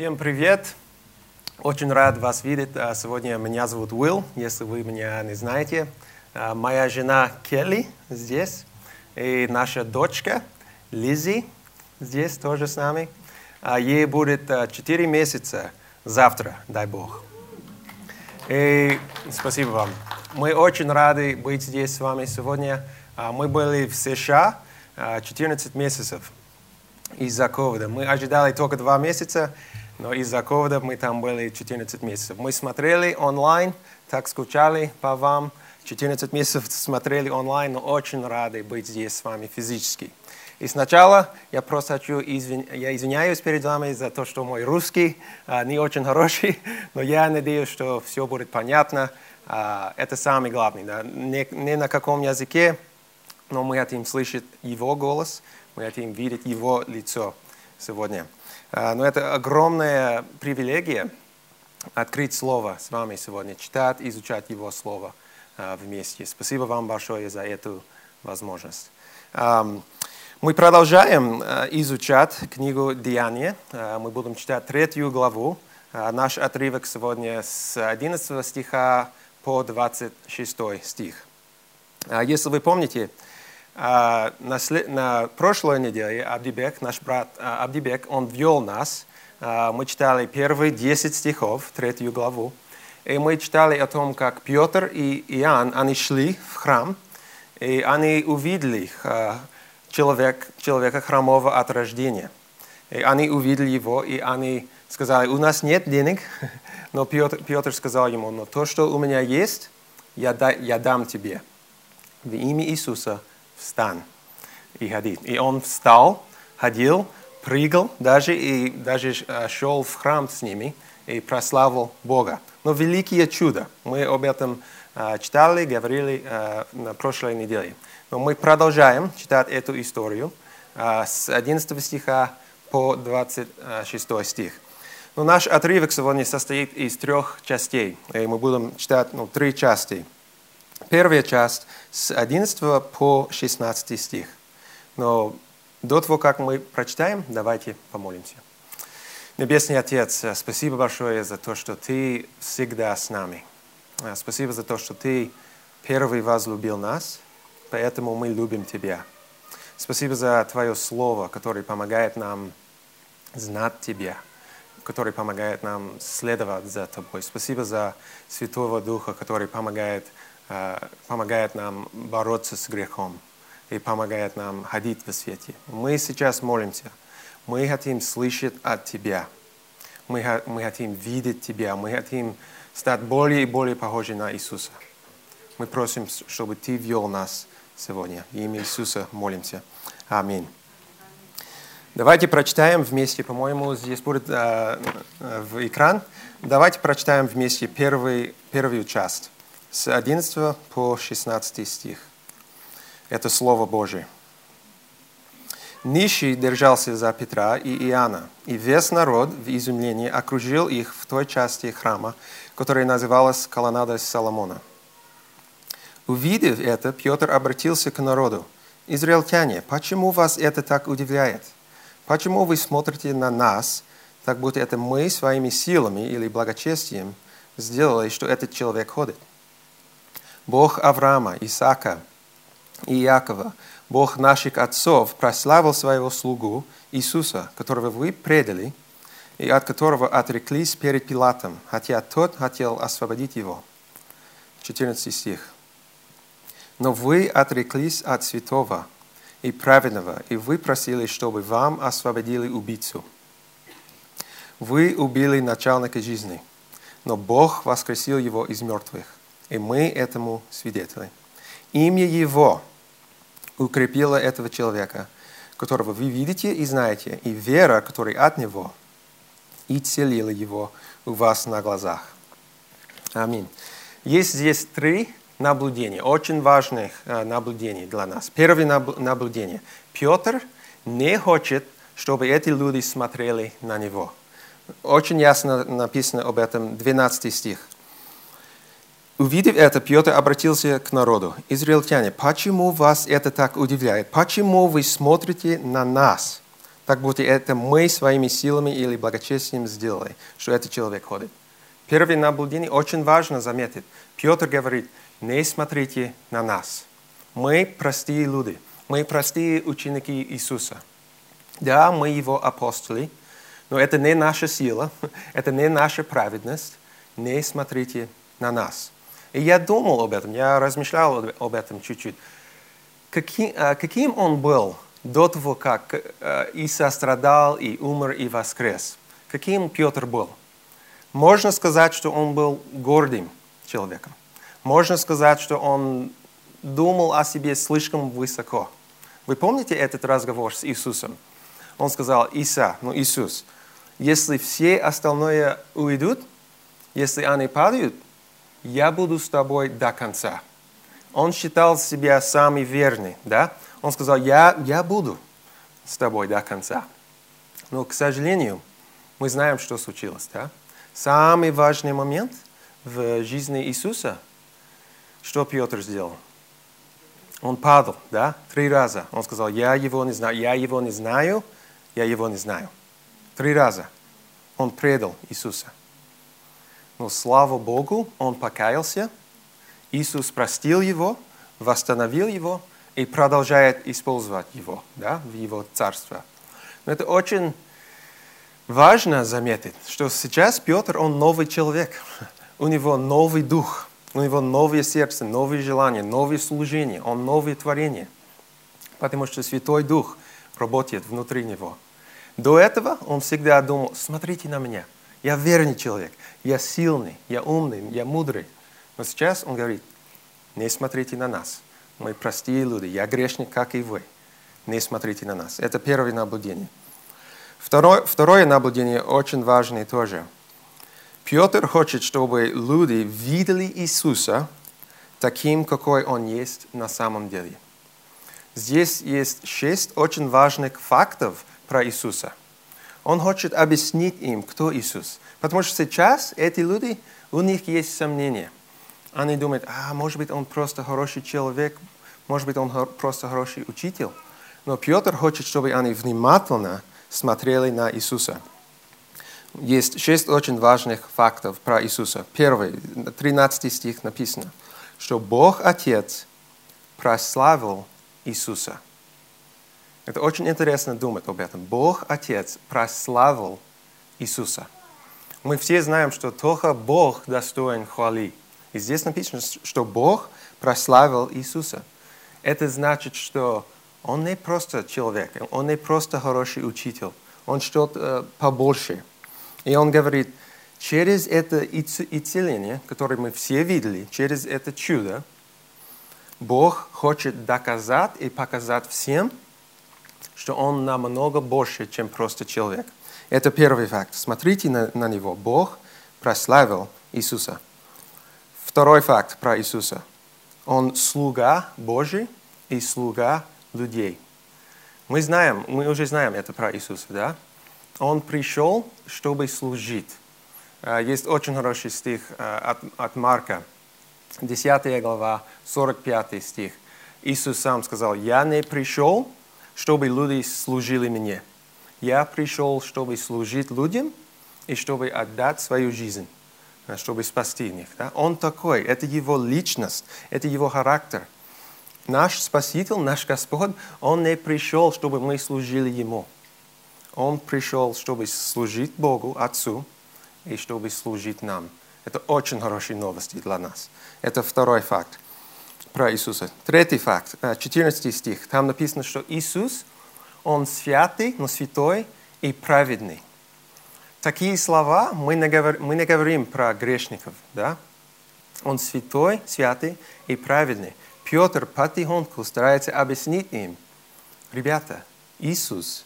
Всем привет! Очень рад вас видеть. А, Сегодня меня зовут Уилл, если вы меня не знаете. А, Моя жена Келли здесь, и наша дочка Лизи здесь тоже с нами. А, Ей будет 4 месяца завтра, дай Бог. И спасибо вам. Мы очень рады быть здесь с вами сегодня. Мы были в США а, 14 месяцев из-за ковида. Мы ожидали только два месяца, но из-за ковида мы там были 14 месяцев. Мы смотрели онлайн, так скучали по вам. 14 месяцев смотрели онлайн, но очень рады быть здесь с вами физически. И сначала я просто хочу, извин... я извиняюсь перед вами за то, что мой русский а, не очень хороший, но я надеюсь, что все будет понятно. А, это самое главное. Да? Не, не на каком языке, но мы хотим слышать Его голос, мы хотим видеть Его лицо сегодня. А, Но это огромная привилегия открыть Слово с вами сегодня, читать, изучать Его Слово а, вместе. Спасибо вам большое за эту возможность. Мы продолжаем а, изучать книгу «Деяния». Мы будем читать третью главу. Наш отрывок сегодня с 11 стиха по 26 стих. Если вы помните, а, на, след- на прошлой неделе Абдибек, наш брат а, Абдибек, он ввел нас. А, Мы читали первые 10 стихов, третью главу. И мы читали о том, как Петр и Иоанн, они шли в храм, и они увидели человек, человека хромого от рождения. И они увидели его, и они сказали, у нас нет денег, но Петр, Петр сказал ему, но то, что у меня есть, я, да- я дам тебе. В имя Иисуса встань и ходи. И он встал, ходил, прыгал даже и даже э, шел в храм с ними и прославил Бога. Но великие чудо. Мы об этом э, читали, говорили э, на прошлой неделе. Но мы продолжаем читать эту историю с 11 стиха по 26 стих. Но наш отрывок сегодня состоит из трех частей. И мы будем читать ну, три части. Первая часть с 11 по 16 стих. Но до того, как мы прочитаем, давайте помолимся. Небесный Отец, э, спасибо большое за то, что Ты всегда с нами. Э, Спасибо за то, что Ты первый возлюбил нас, поэтому мы любим Тебя. Спасибо за Твое Слово, которое помогает нам знать Тебя, который помогает нам следовать за Тобой. Спасибо за Святого Духа, который помогает, помогает нам бороться с грехом и помогает нам ходить в свете. Мы сейчас молимся. Мы хотим слышать от Тебя. Мы, мы хотим видеть Тебя. Мы хотим стать более и более похожи на Иисуса. Мы просим, чтобы Ты вел нас сегодня. В имя Иисуса молимся. Аминь. Давайте прочитаем вместе, по-моему, здесь будет э, э, в экран. Давайте прочитаем вместе первый, первую часть, с 11 по 16 стих. Это Слово Божие. Нищий держался за Петра и Иоанна, и весь народ в изумлении окружил их в той части храма, которая называлась колоннадой Соломона. Увидев это, Петр обратился к народу. «Израильтяне, почему вас это так удивляет? Почему вы смотрите на нас, так будто это мы своими силами или благочестием сделали, что этот человек ходит? Бог Авраама, Исаака и Иакова, Бог наших отцов, прославил своего слугу Иисуса, которого вы предали, и от которого отреклись перед Пилатом, хотя тот хотел освободить его». 14 стих. Но вы отреклись от святого и праведного, и вы просили, чтобы вам освободили убийцу. Вы убили начальника жизни, но Бог воскресил его из мертвых, и мы этому свидетели. Имя Его укрепило этого человека, которого вы видите и знаете, и вера, которая от Него, и целила его у вас на глазах. Аминь. Есть здесь три наблюдения, очень важных э, наблюдений для нас. Первое наб- наблюдение. Петр не хочет, чтобы эти люди смотрели на него. Очень ясно написано об этом 12 стих. Увидев это, Петр обратился к народу. «Израильтяне, почему вас это так удивляет? Почему вы смотрите на нас, как будто это мы своими силами или благочестием сделали, что этот человек ходит. Первое наблюдение очень важно заметить. Петр говорит, не смотрите на нас. Мы простые люди, мы простые ученики Иисуса. Да, мы его апостоли, но это не наша сила, это не наша праведность. Не смотрите на нас. И я думал об этом, я размышлял об этом чуть-чуть. Каким, каким он был до того, как Иисус страдал и умер и воскрес? Каким Петр был? Можно сказать, что он был гордым человеком. Можно сказать, что он думал о себе слишком высоко. Вы помните этот разговор с Иисусом? Он сказал, Иса, ну Иисус, если все остальные уйдут, если они падают, я буду с тобой до конца. Он считал себя самый верный, да? Он сказал, я, я буду с тобой до конца. Но, к сожалению, мы знаем, что случилось, да? Самый важный момент в жизни Иисуса, что Петр сделал? Он падал, да, три раза. Он сказал, я его не знаю, я его не знаю, я его не знаю. Три раза он предал Иисуса. Но слава Богу, он покаялся, Иисус простил его, восстановил его и продолжает использовать его да, в его царство. Но это очень важно заметить, что сейчас Петр, он новый человек. У него новый дух, у него новое сердце, новые желания, новые служения, он новое творение. Потому что Святой Дух работает внутри него. До этого он всегда думал, смотрите на меня – я верный человек, я сильный, я умный, я мудрый. Но сейчас он говорит, не смотрите на нас. Мы простые люди, я грешник, как и вы. Не смотрите на нас. Это первое наблюдение. Второе, второе наблюдение очень важное тоже. Петр хочет, чтобы люди видели Иисуса таким, какой Он есть на самом деле. Здесь есть шесть очень важных фактов про Иисуса – он хочет объяснить им, кто Иисус. Потому что сейчас эти люди, у них есть сомнения. Они думают, а может быть он просто хороший человек, может быть он просто хороший учитель. Но Петр хочет, чтобы они внимательно смотрели на Иисуса. Есть шесть очень важных фактов про Иисуса. Первый, 13 стих написано, что Бог Отец прославил Иисуса – это очень интересно думать об этом. Бог Отец прославил Иисуса. Мы все знаем, что только Бог достоин хвали. И здесь написано, что Бог прославил Иисуса. Это значит, что Он не просто человек, Он не просто хороший учитель, Он что-то э, побольше. И Он говорит, через это исцеление, которое мы все видели, через это чудо, Бог хочет доказать и показать всем, что он намного больше, чем просто человек. Это первый факт. Смотрите на, на него. Бог прославил Иисуса. Второй факт про Иисуса. Он слуга Божий и слуга людей. Мы знаем, мы уже знаем это про Иисуса, да? Он пришел, чтобы служить. А, есть очень хороший стих а, от, от Марка, 10 глава, 45 стих. Иисус сам сказал, «Я не пришел, чтобы люди служили мне. Я пришел, чтобы служить людям и чтобы отдать свою жизнь, э, чтобы спасти их. Да? Он такой, это его личность, это его характер. Наш Спаситель, наш Господь, Он не пришел, чтобы мы служили Ему. Он пришел, чтобы служить Богу, Отцу, и чтобы служить нам. Это очень хорошие новости для нас. Это второй факт про Иисуса. Третий факт, 14 э, стих. Там написано, что Иисус, Он святый, но святой и праведный. Такие слова мы не, говорим, мы не говорим про грешников. Да? Он святой, святый и праведный. Петр потихоньку старается объяснить им, ребята, Иисус,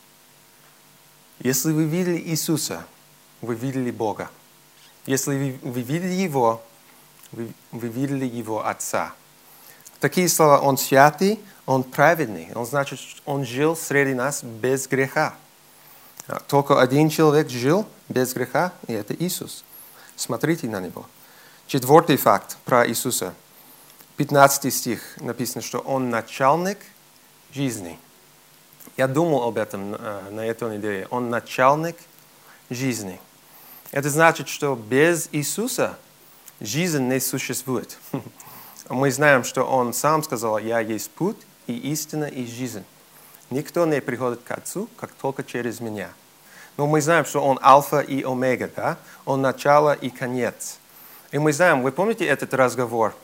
если вы видели Иисуса, вы видели Бога. Если вы, вы видели Его, вы, вы видели Его Отца. Такие слова, Он святый, Он праведный. Он значит, Он жил среди нас без греха. Только один человек жил без греха, и это Иисус. Смотрите на Него. Четвертый факт про Иисуса. 15 стих написано, что Он начальник жизни. Я думал об этом э, на этой неделе. Он начальник жизни. Это значит, что без Иисуса жизнь не существует. Мы знаем, что Он сам сказал, «Я есть путь и истина и жизнь». Никто не приходит к Отцу, как только через меня. Но мы знаем, что Он альфа и омега, да? Он начало и конец. И мы знаем, вы помните этот разговор,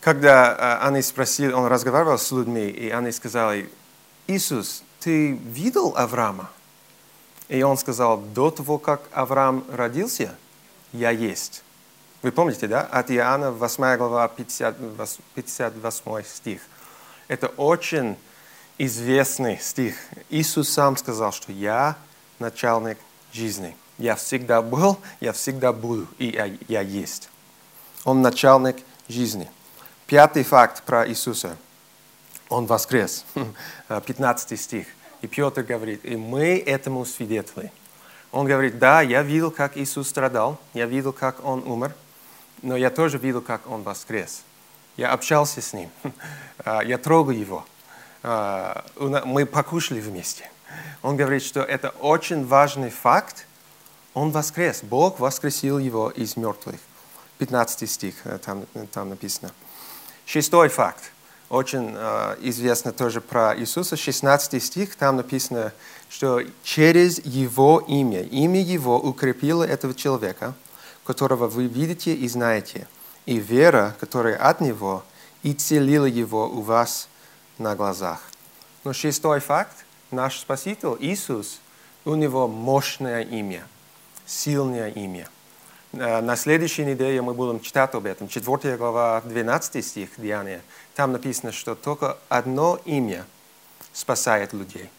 когда э, они спросили, он разговаривал с людьми, и они сказали, Иисус, ты видел Авраама? И он сказал, до того, как Авраам родился, я есть. Вы помните, да? От Иоанна 8 глава 50, 58 стих. Это очень известный стих. Иисус сам сказал, что я начальник жизни. Я всегда был, я всегда буду, и я, я есть. Он начальник жизни. Пятый факт про Иисуса. Он воскрес. 15 стих. И Петр говорит, и мы этому свидетели. Он говорит, да, я видел, как Иисус страдал, я видел, как Он умер, но я тоже видел, как Он воскрес. Я общался с Ним, а, я трогал Его, а, мы покушали вместе. Он говорит, что это очень важный факт. Он воскрес, Бог воскресил Его из мертвых. 15 стих, э, там, там написано. Шестой факт очень э, известно тоже про Иисуса, 16 стих, там написано, что через Его имя, имя Его укрепило этого человека, которого вы видите и знаете, и вера, которая от Него, и целила его у вас на глазах. Но шестой факт, наш Спаситель Иисус, у него мощное имя, сильное имя. Э, на следующей неделе мы будем читать об этом. 4 глава, 12 стих Деяния. Там написано, что только одно имя спасает людей.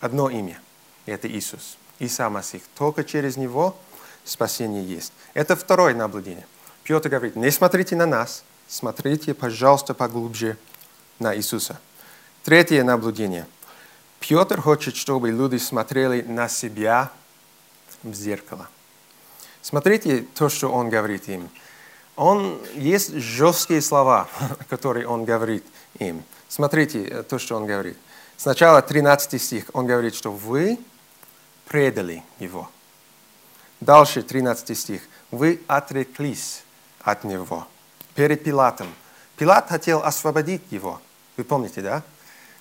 Одно имя. И это Иисус. Иса Масих. Только через Него спасение есть. Это второе наблюдение. Петр говорит, не смотрите на нас, смотрите, пожалуйста, поглубже на Иисуса. Третье наблюдение. Петр хочет, чтобы люди смотрели на себя в зеркало. Смотрите то, что он говорит им. Он, есть жесткие слова, которые он говорит им. Смотрите э, то, что он говорит. Сначала 13 стих. Он говорит, что вы предали его. Дальше 13 стих. Вы отреклись от него перед Пилатом. Пилат хотел освободить его. Вы помните, да?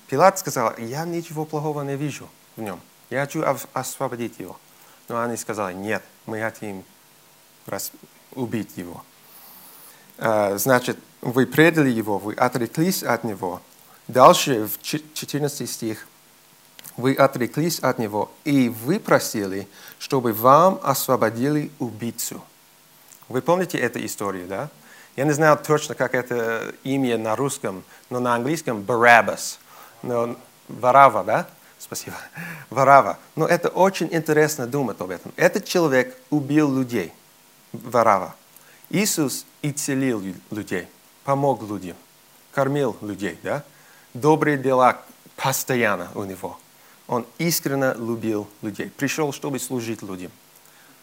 Пилат сказал, я ничего плохого не вижу в нем. Я хочу освободить его. Но они сказали, нет, мы хотим убить его. А, значит, вы предали его, вы отреклись от него. Дальше, в 14 стих, вы отреклись от него, и вы просили, чтобы вам освободили убийцу. Вы помните эту историю, да? Я не знаю точно, как это имя на русском, но на английском Барабас. Но Варава, да? Спасибо. Варава. Но это очень интересно думать об этом. Этот человек убил людей. Варава. Иисус исцелил людей, помог людям, кормил людей. Да? Добрые дела постоянно у него. Он искренне любил людей. Пришел, чтобы служить людям.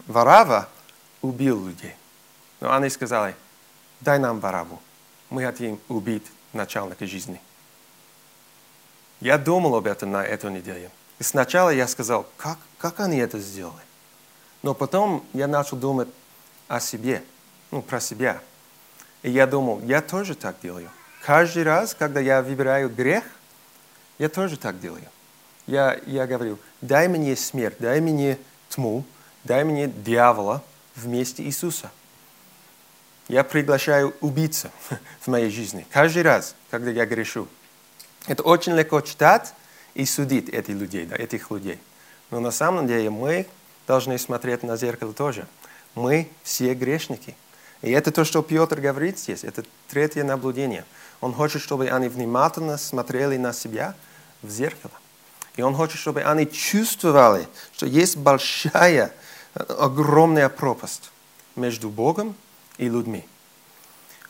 Варава убил людей. Но они сказали, дай нам Вараву. Мы хотим убить начальника жизни. Я думал об этом на эту неделю. И сначала я сказал, как, как они это сделали? Но потом я начал думать о себе – ну, про себя. И я думал, я тоже так делаю. Каждый раз, когда я выбираю грех, я тоже так делаю. Я, я говорю, дай мне смерть, дай мне тьму, дай мне дьявола вместе Иисуса. Я приглашаю убийца в моей жизни. Каждый раз, когда я грешу. Это очень легко читать и судить этих людей, да, этих людей. Но на самом деле мы должны смотреть на зеркало тоже. Мы все грешники – и это то, что Петр говорит здесь, это третье наблюдение. Он хочет, чтобы они внимательно смотрели на себя в зеркало. И он хочет, чтобы они чувствовали, что есть большая, огромная пропасть между Богом и людьми.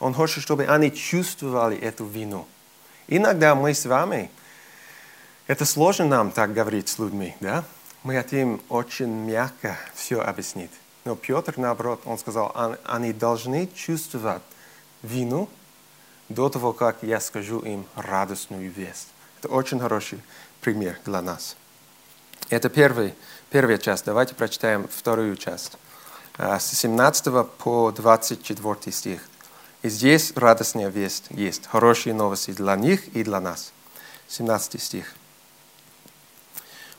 Он хочет, чтобы они чувствовали эту вину. Иногда мы с вами, это сложно нам так говорить с людьми, да? Мы хотим очень мягко все объяснить. Но Петр, наоборот, он сказал, они должны чувствовать вину до того, как я скажу им радостную весть. Это очень хороший пример для нас. Это первый, первая часть. Давайте прочитаем вторую часть. С 17 по 24 стих. И здесь радостная весть есть, хорошие новости для них и для нас. 17 стих.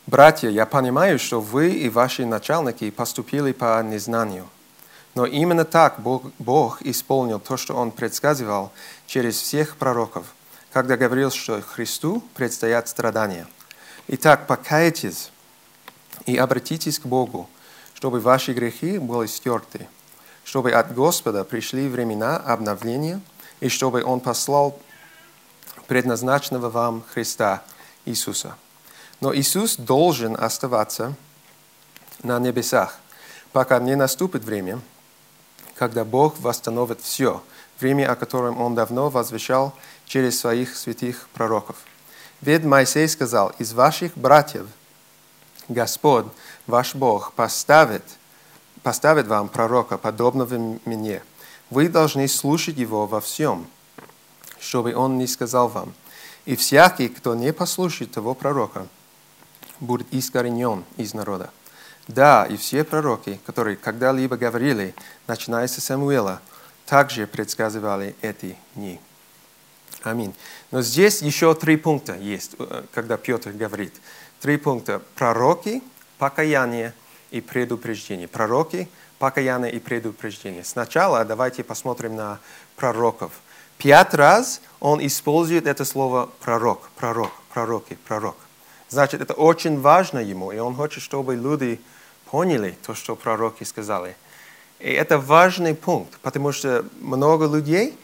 Братья, я понимаю, что вы и ваши начальники поступили по незнанию. Но именно так Бог, Бог исполнил то, что Он предсказывал через всех пророков, когда говорил, что Христу предстоят страдания. Итак, покайтесь и обратитесь к Богу, чтобы ваши грехи были стерты, чтобы от Господа пришли времена обновления, и чтобы Он послал предназначенного вам Христа Иисуса – но Иисус должен оставаться на небесах, пока не наступит время, когда Бог восстановит все, время, о котором Он давно возвещал через своих святых пророков. Ведь Моисей сказал, из ваших братьев Господь, ваш Бог, поставит, поставит вам пророка, подобного мне. Вы должны слушать его во всем, чтобы он не сказал вам. И всякий, кто не послушает того пророка, будет искоренен из народа. Да, и все пророки, которые когда-либо говорили, начиная с Самуила, также предсказывали эти дни. Аминь. Но здесь еще три пункта есть, э, когда Петр говорит. Три пункта. Пророки, покаяние и предупреждение. Пророки, покаяние и предупреждение. Сначала давайте посмотрим на пророков. Пять раз он использует это слово пророк, пророк, пророки, пророк. Значит, это очень важно ему, и он хочет, чтобы люди поняли то, что пророки сказали. И это важный пункт, потому что много людей,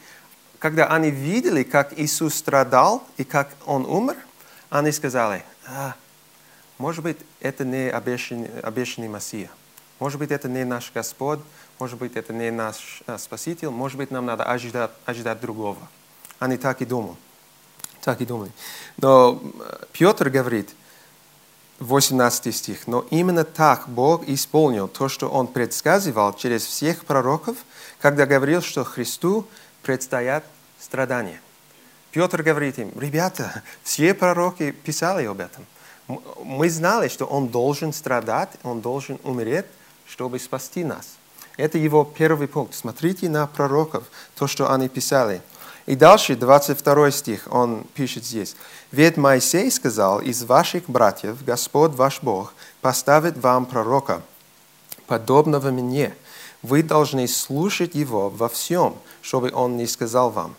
когда они видели, как Иисус страдал и как Он умер, они сказали, а, может быть, это не обещанный, обещанный Мессия. Может быть, это не наш Господь, может быть, это не наш а, Спаситель, может быть, нам надо ожидать, ожидать другого. Они так и думают так и думали. Но э, Петр говорит, 18 стих, «Но именно так Бог исполнил то, что Он предсказывал через всех пророков, когда говорил, что Христу предстоят страдания». Петр говорит им, ребята, все пророки писали об этом. Мы знали, что Он должен страдать, Он должен умереть, чтобы спасти нас. Это его первый пункт. Смотрите на пророков, то, что они писали – и дальше, 22 стих, он пишет здесь. «Ведь Моисей сказал, из ваших братьев Господь ваш Бог поставит вам пророка, подобного мне. Вы должны слушать его во всем, чтобы он не сказал вам».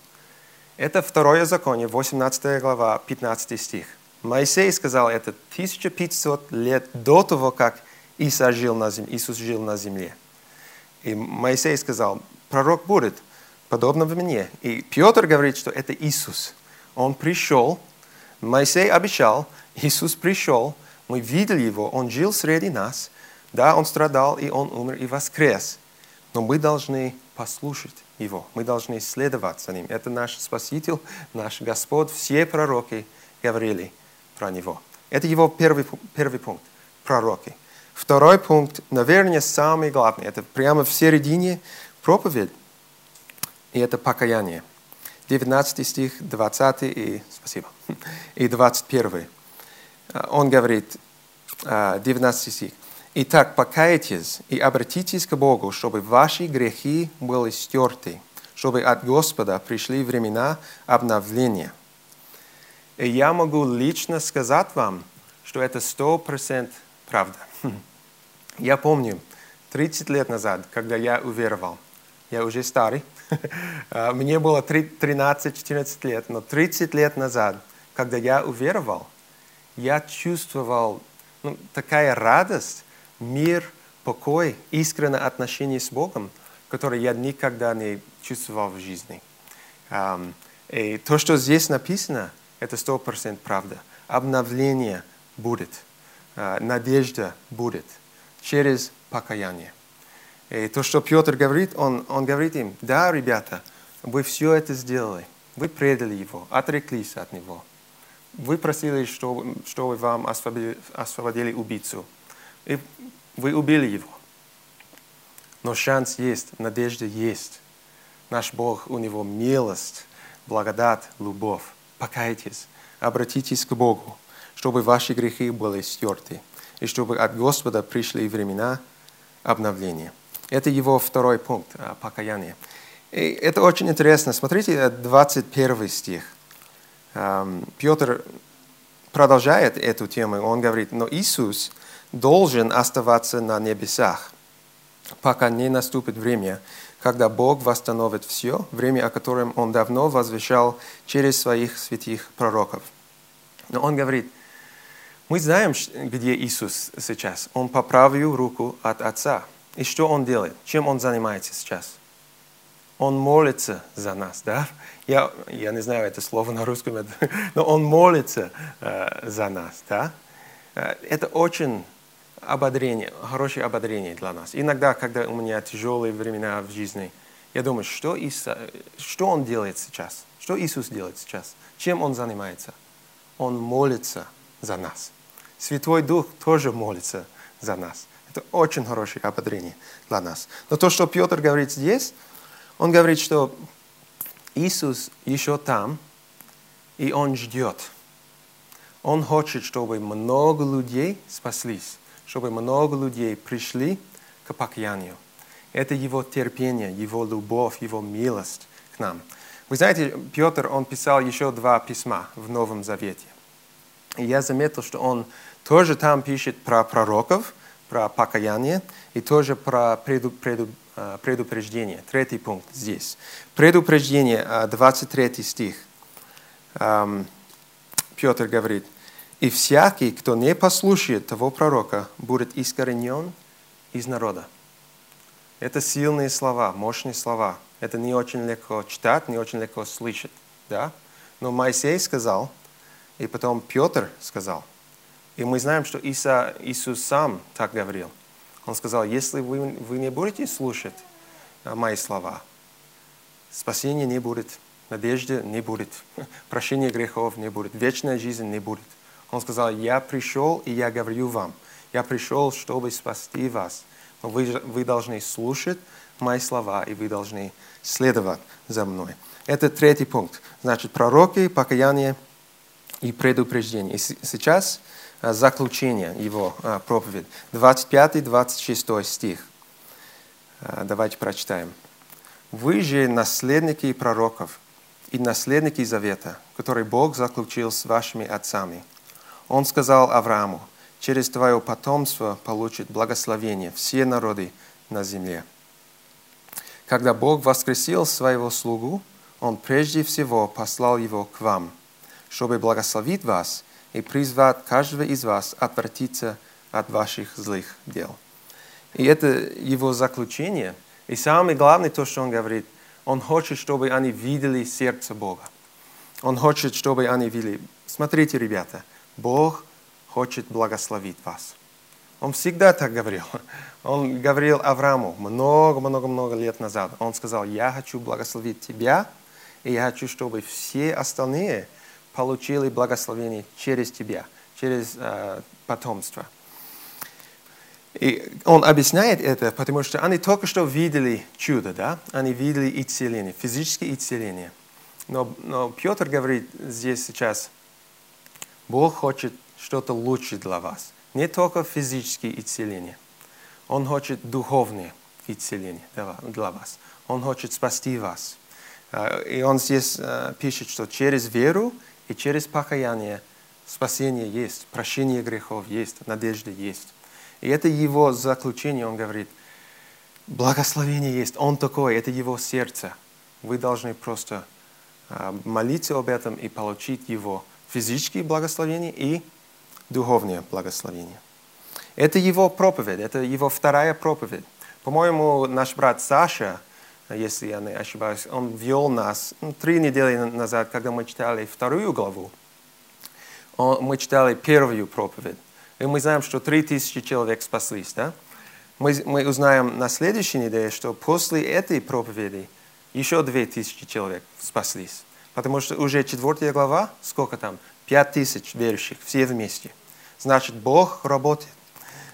Это второе законие, 18 глава, 15 стих. Моисей сказал это 1500 лет до того, как Иисус жил на земле. Иисус жил на земле. И Моисей сказал, пророк будет, подобного мне. И Петр говорит, что это Иисус. Он пришел, Моисей обещал, Иисус пришел, мы видели его, он жил среди нас, да, он страдал, и он умер, и воскрес. Но мы должны послушать его, мы должны следовать за ним. Это наш Спаситель, наш Господь, все пророки говорили про него. Это его первый, первый пункт, пророки. Второй пункт, наверное, самый главный, это прямо в середине проповедь и это покаяние. 19 стих, 20 и, спасибо, и 21. Он говорит, 19 стих. «Итак, покайтесь и обратитесь к Богу, чтобы ваши грехи были стерты, чтобы от Господа пришли времена обновления». И я могу лично сказать вам, что это сто процентов правда. Я помню, 30 лет назад, когда я уверовал, я уже старый, мне было 13-14 лет, но 30 лет назад, когда я уверовал, я чувствовал ну, такая радость, мир, покой, искреннее отношение с Богом, которое я никогда не чувствовал в жизни. И то, что здесь написано, это сто процентов правда. Обновление будет, а, надежда будет через покаяние. И то, что Петр говорит, он, он говорит им, да, ребята, вы все это сделали, вы предали его, отреклись от него. Вы просили, чтобы, чтобы вам освободили, освободили убийцу. И вы убили его. Но шанс есть, надежда есть. Наш Бог, у него милость, благодать, любовь. Покайтесь, обратитесь к Богу, чтобы ваши грехи были стерты, и чтобы от Господа пришли времена обновления. Это его второй пункт, а, покаяние. И это очень интересно. Смотрите, 21 стих. Петр продолжает эту тему. Он говорит, но Иисус должен оставаться на небесах, пока не наступит время, когда Бог восстановит все, время, о котором Он давно возвещал через своих святых пророков. Но Он говорит, мы знаем, где Иисус сейчас. Он по правую руку от Отца. И что Он делает? Чем Он занимается сейчас? Он молится за нас, да? Я, я не знаю это слово на русском, но Он молится э, за нас, да? Э, это очень ободрение, хорошее ободрение для нас. Иногда, когда у меня тяжелые времена в жизни, я думаю, что, Иса, что Он делает сейчас? Что Иисус делает сейчас? Чем Он занимается? Он молится за нас. Святой Дух тоже молится за нас. Это очень хорошее ободрение для нас. Но то, что Петр говорит здесь, он говорит, что Иисус еще там, и Он ждет. Он хочет, чтобы много людей спаслись чтобы много людей пришли к покаянию. Это его терпение, его любовь, его милость к нам. Вы знаете, Петр, он писал еще два письма в Новом Завете. И я заметил, что он тоже там пишет про пророков, про покаяние и тоже про преду, преду, а, предупреждение. Третий пункт здесь. Предупреждение, 23 а, стих. Петр говорит – и всякий, кто не послушает того пророка, будет искоренен из народа. Это сильные слова, мощные слова. Это не очень легко читать, не очень легко слышать. Да? Но Моисей сказал, и потом Петр сказал. И мы знаем, что Иса, Иисус сам так говорил. Он сказал, если вы, вы не будете слушать а, мои слова, спасения не будет, надежды не будет, прощения грехов не будет, вечная жизнь не будет. Он сказал, я пришел, и я говорю вам, я пришел, чтобы спасти вас. Но вы, вы должны слушать мои слова, и вы должны следовать за мной. Это третий пункт. Значит, пророки, покаяние и предупреждение. И сейчас а, заключение его а, проповедь. 25-26 стих. А, давайте прочитаем. «Вы же наследники пророков и наследники завета, который Бог заключил с вашими отцами» Он сказал Аврааму, через твое потомство получит благословение все народы на земле. Когда Бог воскресил своего слугу, Он прежде всего послал его к вам, чтобы благословить вас и призвать каждого из вас отвратиться от ваших злых дел. И это его заключение. И самое главное, то, что он говорит, он хочет, чтобы они видели сердце Бога. Он хочет, чтобы они видели. Смотрите, ребята – Бог хочет благословить вас. Он всегда так говорил. Он говорил Аврааму много-много-много лет назад. Он сказал, я хочу благословить тебя, и я хочу, чтобы все остальные получили благословение через тебя, через э, потомство. И он объясняет это, потому что они только что видели чудо, да? Они видели исцеление, физическое исцеление. Но, но Петр говорит здесь сейчас, Бог хочет что-то лучше для вас. Не только физические исцеления. Он хочет духовное исцеление для вас. Он хочет спасти вас. А, и он здесь а, пишет, что через веру и через покаяние спасение есть, прощение грехов есть, надежда есть. И это его заключение, он говорит, благословение есть, он такой, это его сердце. Вы должны просто а, молиться об этом и получить его физические благословения и духовные благословения. Это его проповедь, это его вторая проповедь. По-моему, наш брат Саша, если я не ошибаюсь, он вел нас ну, три недели назад, когда мы читали вторую главу. Он, мы читали первую проповедь. И мы знаем, что три тысячи человек спаслись. Да? Мы, мы узнаем на следующей неделе, что после этой проповеди еще две тысячи человек спаслись. Потому что уже четвертая глава, сколько там? Пять тысяч верующих, все вместе. Значит, Бог работает.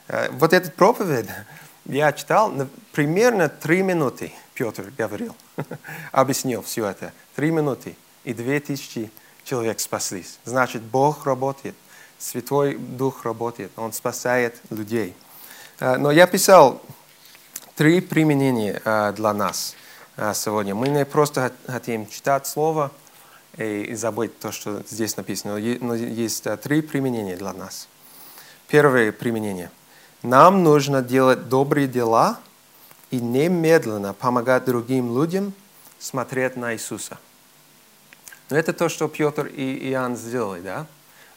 Э, вот этот проповедь я читал, примерно три минуты Петр говорил, объяснил все это. Три минуты, и две тысячи человек спаслись. Значит, Бог работает, Святой Дух работает, Он спасает людей. А, но я писал три применения а, для нас сегодня. Мы не просто хотим читать Слово и забыть то, что здесь написано, но есть три применения для нас. Первое применение. Нам нужно делать добрые дела и немедленно помогать другим людям смотреть на Иисуса. Но это то, что Петр и Иоанн сделали, да?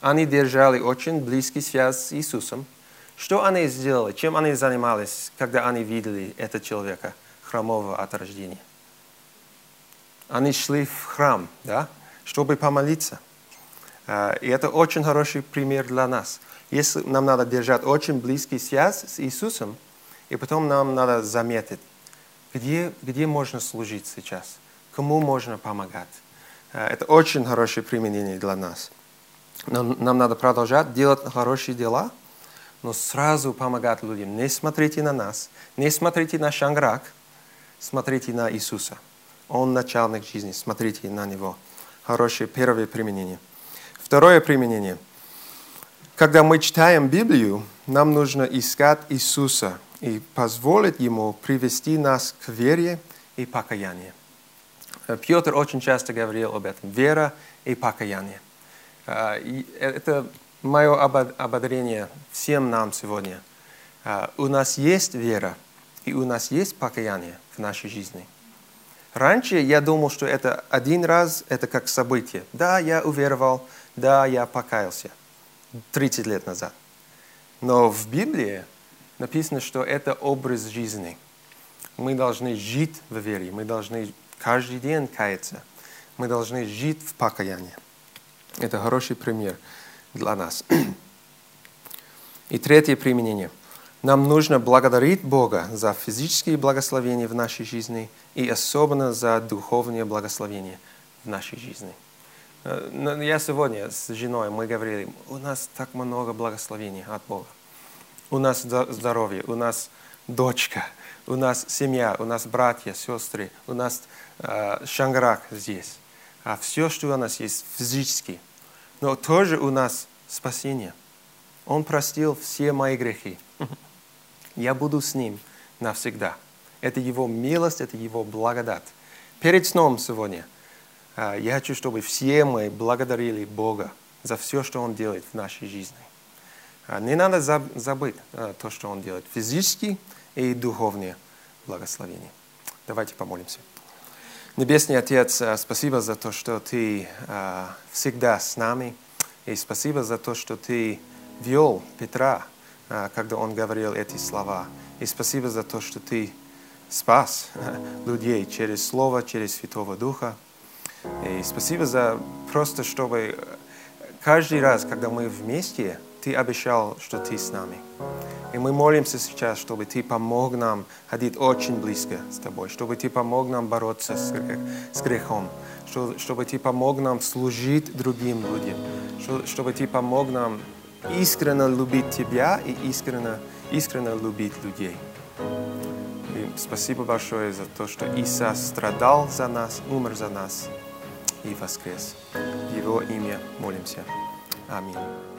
Они держали очень близкий связь с Иисусом. Что они сделали? Чем они занимались, когда они видели этого человека, хромого от рождения? Они шли в храм, да, чтобы помолиться. А, и это очень хороший пример для нас. Если нам надо держать очень близкий связь с Иисусом, и потом нам надо заметить, где, где можно служить сейчас, кому можно помогать. А, это очень хорошее применение для нас. Нам, нам надо продолжать делать хорошие дела, но сразу помогать людям. Не смотрите на нас, не смотрите на Шанграк, смотрите на Иисуса. Он начальник жизни, смотрите на Него. Хорошее первое применение. Второе применение. Когда мы читаем Библию, нам нужно искать Иисуса и позволить Ему привести нас к вере и покаянию. Петр очень часто говорил об этом. Вера и покаяние. А, это мое ободрение всем нам сегодня. А, у нас есть вера, и у нас есть покаяние в нашей жизни. Раньше я думал, что это один раз, это как событие. Да, я уверовал, да, я покаялся 30 лет назад. Но в Библии написано, что это образ жизни. Мы должны жить в вере, мы должны каждый день каяться, мы должны жить в покаянии. Это хороший пример для нас. И третье применение. Нам нужно благодарить Бога за физические благословения в нашей жизни и особенно за духовные благословения в нашей жизни. Э, я сегодня с женой, мы говорили, у нас так много благословений от Бога. У нас здоровье, у нас дочка, у нас семья, у нас братья, сестры, у нас э, шанграк здесь. А все, что у нас есть физически, но тоже у нас спасение. Он простил все мои грехи. Я буду с ним навсегда. Это его милость, это его благодать. Перед сном сегодня а, я хочу, чтобы все мы благодарили Бога за все, что Он делает в нашей жизни. А, не надо забыть а, то, что Он делает физически и духовные благословения. Давайте помолимся. Небесный Отец, спасибо за то, что Ты всегда с нами. И спасибо за то, что Ты вел Петра, когда он говорил эти слова. И спасибо за то, что Ты спас людей через Слово, через Святого Духа. И спасибо за просто, чтобы каждый раз, когда мы вместе, Ты обещал, что Ты с нами. И мы молимся сейчас, чтобы Ты помог нам ходить очень близко с Тобой, чтобы Ты помог нам бороться с, с грехом, чтобы Ты помог нам служить другим людям, чтобы Ты помог нам искренне любить Тебя и искренне, искренне любить людей. И спасибо большое за то, что Иисус страдал за нас, умер за нас и воскрес. В Его имя молимся. Аминь.